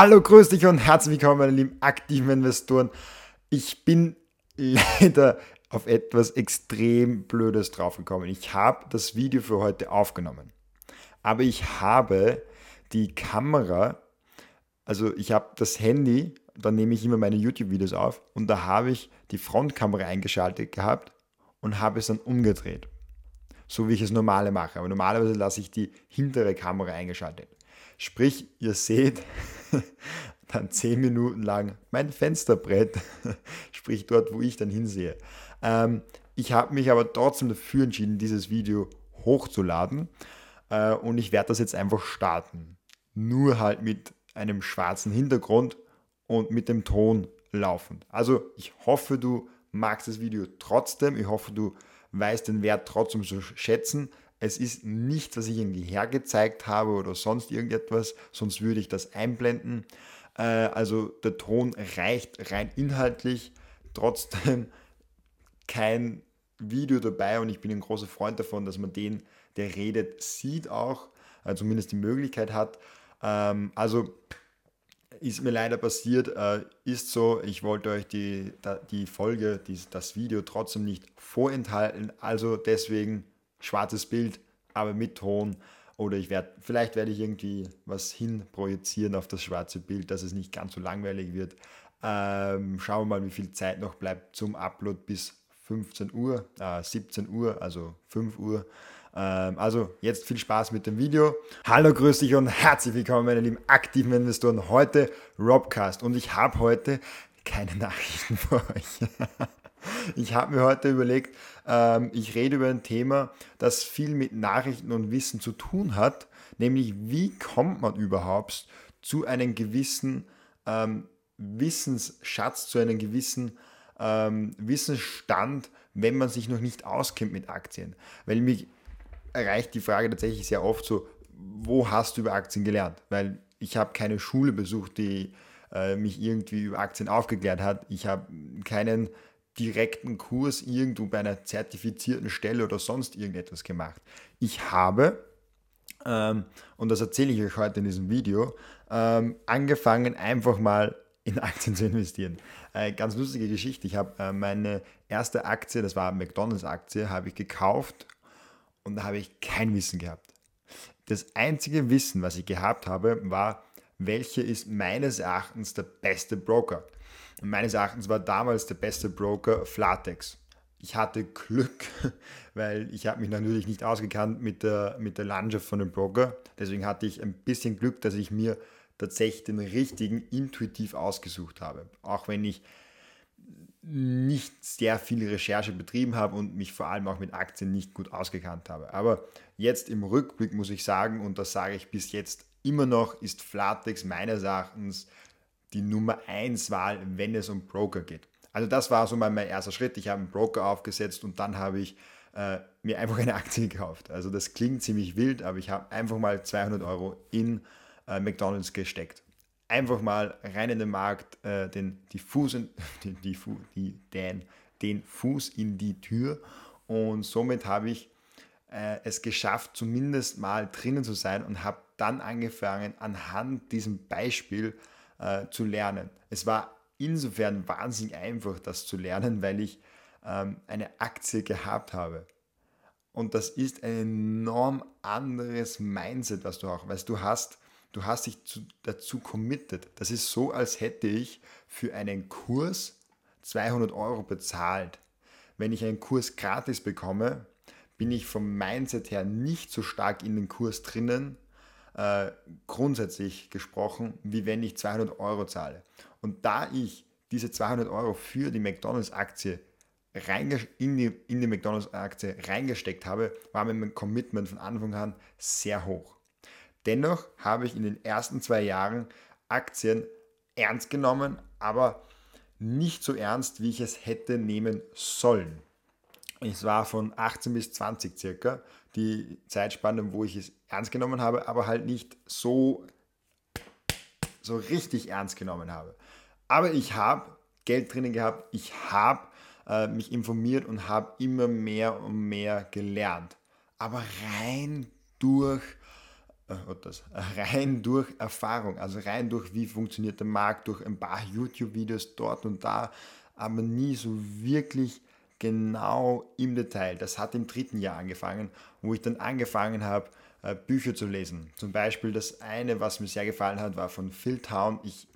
Hallo, grüß dich und herzlich willkommen, meine lieben aktiven Investoren. Ich bin leider auf etwas extrem Blödes draufgekommen. Ich habe das Video für heute aufgenommen, aber ich habe die Kamera, also ich habe das Handy, da nehme ich immer meine YouTube-Videos auf und da habe ich die Frontkamera eingeschaltet gehabt und habe es dann umgedreht, so wie ich es normale mache. Aber normalerweise lasse ich die hintere Kamera eingeschaltet. Sprich, ihr seht dann zehn Minuten lang mein Fensterbrett, sprich dort, wo ich dann hinsehe. Ähm, ich habe mich aber trotzdem dafür entschieden, dieses Video hochzuladen äh, und ich werde das jetzt einfach starten. Nur halt mit einem schwarzen Hintergrund und mit dem Ton laufend. Also ich hoffe, du magst das Video trotzdem. Ich hoffe, du weißt den Wert trotzdem zu schätzen. Es ist nichts, was ich irgendwie hergezeigt habe oder sonst irgendetwas, sonst würde ich das einblenden. Äh, also der Ton reicht rein inhaltlich, trotzdem kein Video dabei und ich bin ein großer Freund davon, dass man den, der redet, sieht auch, äh, zumindest die Möglichkeit hat. Ähm, also ist mir leider passiert, äh, ist so, ich wollte euch die, die Folge, das Video trotzdem nicht vorenthalten, also deswegen schwarzes Bild, aber mit Ton. Oder ich werde, vielleicht werde ich irgendwie was hinprojizieren auf das schwarze Bild, dass es nicht ganz so langweilig wird. Ähm, schauen wir mal, wie viel Zeit noch bleibt zum Upload bis 15 Uhr, äh, 17 Uhr, also 5 Uhr. Ähm, also jetzt viel Spaß mit dem Video. Hallo, grüß dich und herzlich willkommen, meine lieben aktiven Investoren. Heute Robcast und ich habe heute keine Nachrichten für euch. Ich habe mir heute überlegt, ähm, ich rede über ein Thema, das viel mit Nachrichten und Wissen zu tun hat, nämlich wie kommt man überhaupt zu einem gewissen ähm, Wissensschatz, zu einem gewissen ähm, Wissensstand, wenn man sich noch nicht auskennt mit Aktien. Weil mich erreicht die Frage tatsächlich sehr oft so, wo hast du über Aktien gelernt? Weil ich habe keine Schule besucht, die äh, mich irgendwie über Aktien aufgeklärt hat. Ich habe keinen direkten Kurs irgendwo bei einer zertifizierten Stelle oder sonst irgendetwas gemacht. Ich habe, ähm, und das erzähle ich euch heute in diesem Video, ähm, angefangen einfach mal in Aktien zu investieren. Äh, ganz lustige Geschichte. Ich habe äh, meine erste Aktie, das war McDonalds-Aktie, habe ich gekauft und da habe ich kein Wissen gehabt. Das einzige Wissen, was ich gehabt habe, war, welcher ist meines Erachtens der beste Broker. Meines Erachtens war damals der beste Broker Flatex. Ich hatte Glück, weil ich habe mich natürlich nicht ausgekannt mit der, mit der Landschaft von dem Broker. Deswegen hatte ich ein bisschen Glück, dass ich mir tatsächlich den richtigen intuitiv ausgesucht habe. Auch wenn ich nicht sehr viel Recherche betrieben habe und mich vor allem auch mit Aktien nicht gut ausgekannt habe. Aber jetzt im Rückblick muss ich sagen, und das sage ich bis jetzt immer noch, ist Flatex meines Erachtens die Nummer 1 Wahl, wenn es um Broker geht. Also das war so mein, mein erster Schritt. Ich habe einen Broker aufgesetzt und dann habe ich äh, mir einfach eine Aktie gekauft. Also das klingt ziemlich wild, aber ich habe einfach mal 200 Euro in äh, McDonald's gesteckt. Einfach mal rein in den Markt, äh, den, die Fuß in, die, die, die, den, den Fuß in die Tür und somit habe ich äh, es geschafft, zumindest mal drinnen zu sein und habe dann angefangen, anhand diesem Beispiel äh, zu lernen. Es war insofern wahnsinnig einfach, das zu lernen, weil ich ähm, eine Aktie gehabt habe. Und das ist ein enorm anderes Mindset, was du auch, weißt du hast, du hast dich zu, dazu committed. Das ist so, als hätte ich für einen Kurs 200 Euro bezahlt. Wenn ich einen Kurs gratis bekomme, bin ich vom Mindset her nicht so stark in den Kurs drinnen, äh, grundsätzlich gesprochen, wie wenn ich 200 Euro zahle. Und da ich diese 200 Euro für die McDonalds-Aktie in die, in die McDonalds-Aktie reingesteckt habe, war mein Commitment von Anfang an sehr hoch. Dennoch habe ich in den ersten zwei Jahren Aktien ernst genommen, aber nicht so ernst, wie ich es hätte nehmen sollen. Es war von 18 bis 20 circa die Zeitspanne, wo ich es ernst genommen habe, aber halt nicht so, so richtig ernst genommen habe. Aber ich habe Geld drinnen gehabt, ich habe äh, mich informiert und habe immer mehr und mehr gelernt. Aber rein durch äh, das, rein durch Erfahrung, also rein durch wie funktioniert der Markt, durch ein paar YouTube-Videos dort und da, aber nie so wirklich genau im Detail. Das hat im dritten Jahr angefangen, wo ich dann angefangen habe, äh, Bücher zu lesen. Zum Beispiel das eine, was mir sehr gefallen hat, war von Phil Town. Ich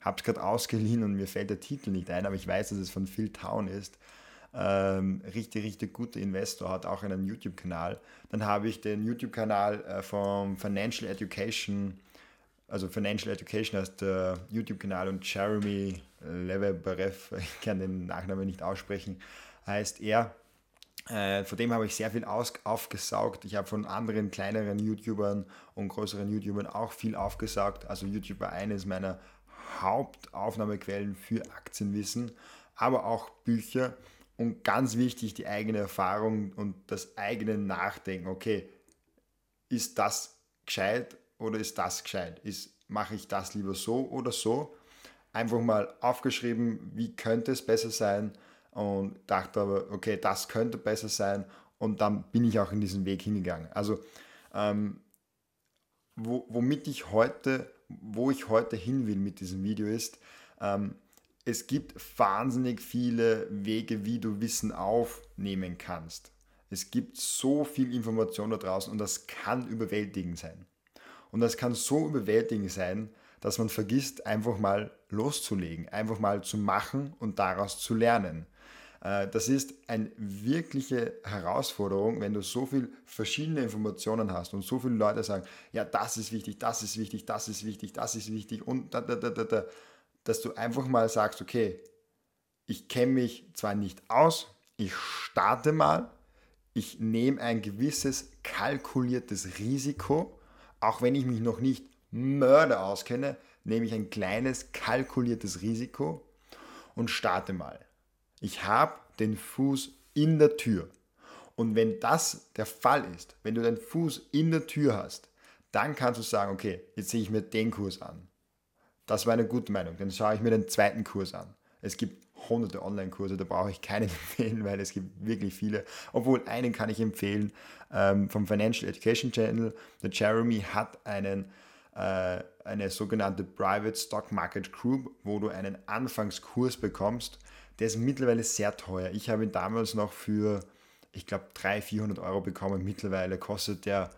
habe es gerade ausgeliehen und mir fällt der Titel nicht ein, aber ich weiß, dass es von Phil Town ist. Ähm, richtig, richtig guter Investor, hat auch einen YouTube-Kanal. Dann habe ich den YouTube-Kanal äh, vom Financial Education, also Financial Education heißt der YouTube-Kanal und Jeremy Leveberev, ich kann den Nachnamen nicht aussprechen, heißt er. Äh, von dem habe ich sehr viel aus, aufgesaugt. Ich habe von anderen kleineren YouTubern und größeren YouTubern auch viel aufgesaugt. Also YouTuber eines meiner Hauptaufnahmequellen für Aktienwissen, aber auch Bücher und ganz wichtig die eigene Erfahrung und das eigene Nachdenken. Okay, ist das gescheit oder ist das gescheit? Ist, mache ich das lieber so oder so? Einfach mal aufgeschrieben, wie könnte es besser sein und dachte aber, okay, das könnte besser sein und dann bin ich auch in diesen Weg hingegangen. Also ähm, wo, womit ich heute, wo ich heute hin will mit diesem Video ist, ähm, es gibt wahnsinnig viele Wege, wie du Wissen aufnehmen kannst. Es gibt so viel Information da draußen und das kann überwältigend sein. Und das kann so überwältigend sein, dass man vergisst, einfach mal loszulegen, einfach mal zu machen und daraus zu lernen. Äh, das ist eine wirkliche Herausforderung, wenn du so viele verschiedene Informationen hast und so viele Leute sagen, ja, das ist wichtig, das ist wichtig, das ist wichtig, das ist wichtig und da, da, da, da, da, dass du einfach mal sagst, okay, ich kenne mich zwar nicht aus, ich starte mal, ich nehme ein gewisses kalkuliertes Risiko, auch wenn ich mich noch nicht Mörder auskenne, nehme ich ein kleines kalkuliertes Risiko und starte mal. Ich habe den Fuß in der Tür. Und wenn das der Fall ist, wenn du den Fuß in der Tür hast, dann kannst du sagen, okay, jetzt sehe ich mir den Kurs an. Das war eine gute Meinung. Dann schaue ich mir den zweiten Kurs an. Es gibt hunderte Online-Kurse, da brauche ich keinen empfehlen, weil es gibt wirklich viele. Obwohl einen kann ich empfehlen ähm, vom Financial Education Channel. Der Jeremy hat einen, äh, eine sogenannte Private Stock Market Group, wo du einen Anfangskurs bekommst, der ist mittlerweile sehr teuer. Ich habe ihn damals noch für, ich glaube, 300, 400 Euro bekommen. Mittlerweile kostet der,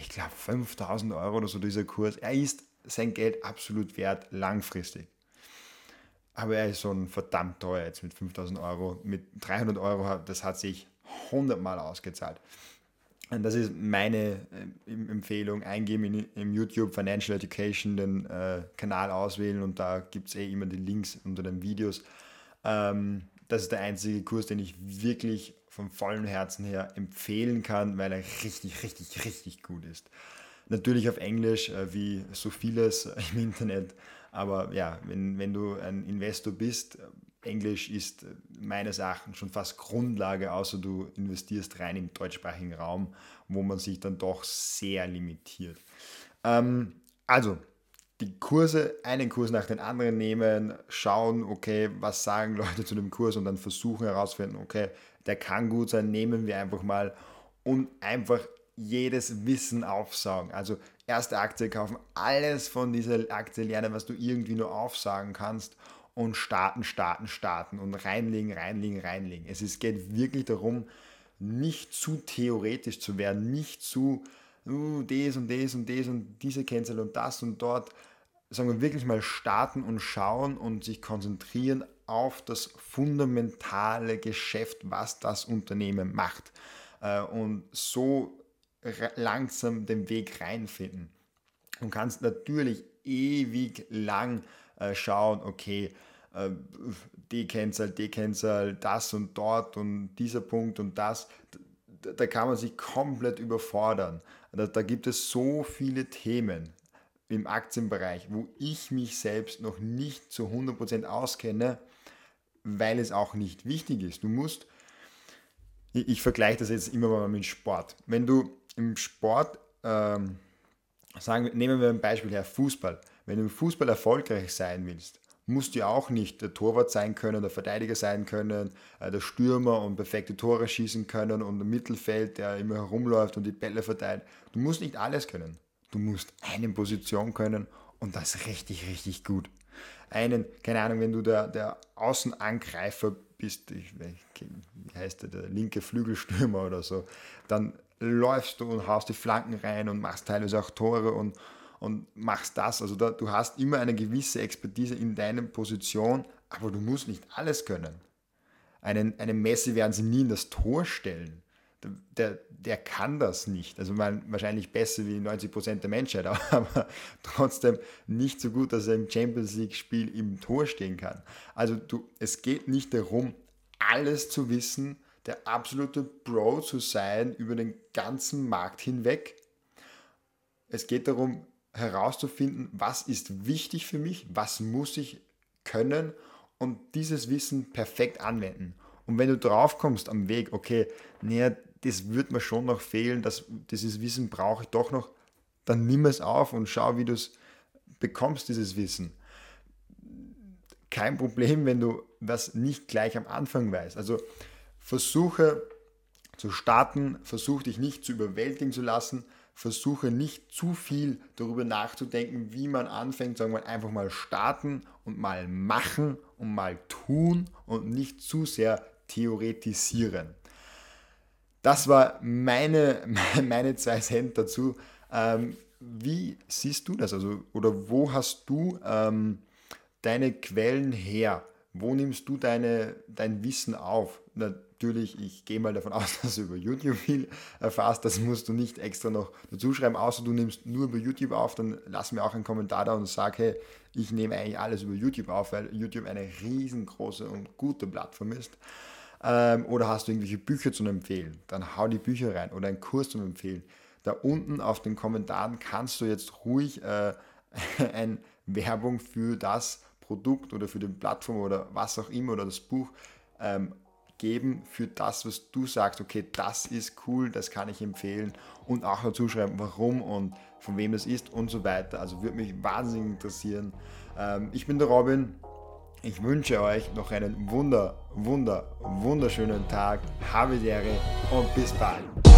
ich glaube, 5000 Euro oder so dieser Kurs. Er ist sein Geld absolut wert, langfristig. Aber er ist schon verdammt teuer jetzt mit 5000 Euro. Mit 300 Euro, das hat sich 100 Mal ausgezahlt. Und das ist meine äh, Empfehlung. Eingeben in, im YouTube Financial Education, den äh, Kanal auswählen und da gibt es eh immer die Links unter den Videos. Ähm, das ist der einzige Kurs, den ich wirklich von vollem Herzen her empfehlen kann, weil er richtig, richtig, richtig gut ist. Natürlich auf Englisch, äh, wie so vieles im Internet. Aber ja, wenn, wenn du ein Investor bist, äh, Englisch ist äh, meines Erachtens schon fast Grundlage, außer du investierst rein im deutschsprachigen Raum, wo man sich dann doch sehr limitiert. Ähm, also, die Kurse, einen Kurs nach dem anderen nehmen, schauen, okay, was sagen Leute zu dem Kurs und dann versuchen herauszufinden, okay, der kann gut sein, nehmen wir einfach mal und einfach jedes Wissen aufsaugen. Also erste Aktie kaufen, alles von dieser Aktie lernen, was du irgendwie nur aufsagen kannst und starten, starten, starten und reinlegen, reinlegen, reinlegen. Es geht wirklich darum, nicht zu theoretisch zu werden, nicht zu uh, das und das und das und diese Kennzahl und das und dort, sagen wir wirklich mal starten und schauen und sich konzentrieren auf das fundamentale Geschäft, was das Unternehmen macht. Äh, und so langsam den Weg reinfinden. Du kannst natürlich ewig lang äh, schauen, okay, äh, die Kennzahl, die Kennzahl, das und dort und dieser Punkt und das. Da kann man sich komplett überfordern. Da, da gibt es so viele Themen im Aktienbereich, wo ich mich selbst noch nicht zu 100% auskenne, weil es auch nicht wichtig ist. Du musst, ich, ich vergleiche das jetzt immer mal mit Sport. Wenn du im Sport, ähm, sagen, nehmen wir ein Beispiel her, Fußball. Wenn du im Fußball erfolgreich sein willst, musst du auch nicht der Torwart sein können, der Verteidiger sein können, äh, der Stürmer und perfekte Tore schießen können und im Mittelfeld, der immer herumläuft und die Bälle verteilt. Du musst nicht alles können. Du musst eine Position können und das richtig, richtig gut. Einen, keine Ahnung, wenn du der, der Außenangreifer bist, ich, wie heißt der, der linke Flügelstürmer oder so, dann läufst du und haust die Flanken rein und machst teilweise auch Tore und, und machst das. Also da, du hast immer eine gewisse Expertise in deiner Position, aber du musst nicht alles können. Einen, einen Messi werden sie nie in das Tor stellen. Der, der kann das nicht. Also man, wahrscheinlich besser wie 90% der Menschheit, aber trotzdem nicht so gut, dass er im Champions League-Spiel im Tor stehen kann. Also du, es geht nicht darum, alles zu wissen, der absolute Pro zu sein über den ganzen Markt hinweg. Es geht darum herauszufinden, was ist wichtig für mich, was muss ich können und dieses Wissen perfekt anwenden. Und wenn du drauf kommst am Weg, okay, naja, das wird mir schon noch fehlen, das, dieses Wissen brauche ich doch noch, dann nimm es auf und schau, wie du es bekommst, dieses Wissen. Kein Problem, wenn du das nicht gleich am Anfang weißt. Also versuche zu starten, versuche dich nicht zu überwältigen zu lassen, versuche nicht zu viel darüber nachzudenken, wie man anfängt, wir einfach mal starten und mal machen und mal tun und nicht zu sehr theoretisieren. Das war meine, meine zwei Cent dazu. Ähm, wie siehst du das? Also, oder wo hast du ähm, deine Quellen her? Wo nimmst du deine, dein Wissen auf? Natürlich, ich gehe mal davon aus, dass du über YouTube viel erfährst. Das musst du nicht extra noch dazu schreiben, außer du nimmst nur über YouTube auf. Dann lass mir auch einen Kommentar da und sag, hey, ich nehme eigentlich alles über YouTube auf, weil YouTube eine riesengroße und gute Plattform ist. Ähm, oder hast du irgendwelche Bücher zu empfehlen? Dann hau die Bücher rein oder einen Kurs zu empfehlen. Da unten auf den Kommentaren kannst du jetzt ruhig äh, eine Werbung für das Produkt oder für die Plattform oder was auch immer oder das Buch ähm, geben für das, was du sagst, okay, das ist cool, das kann ich empfehlen und auch dazu schreiben, warum und von wem das ist und so weiter. Also würde mich wahnsinnig interessieren. Ähm, ich bin der Robin. Ich wünsche euch noch einen wunder, wunder, wunderschönen Tag. Habe die Ehre und bis bald.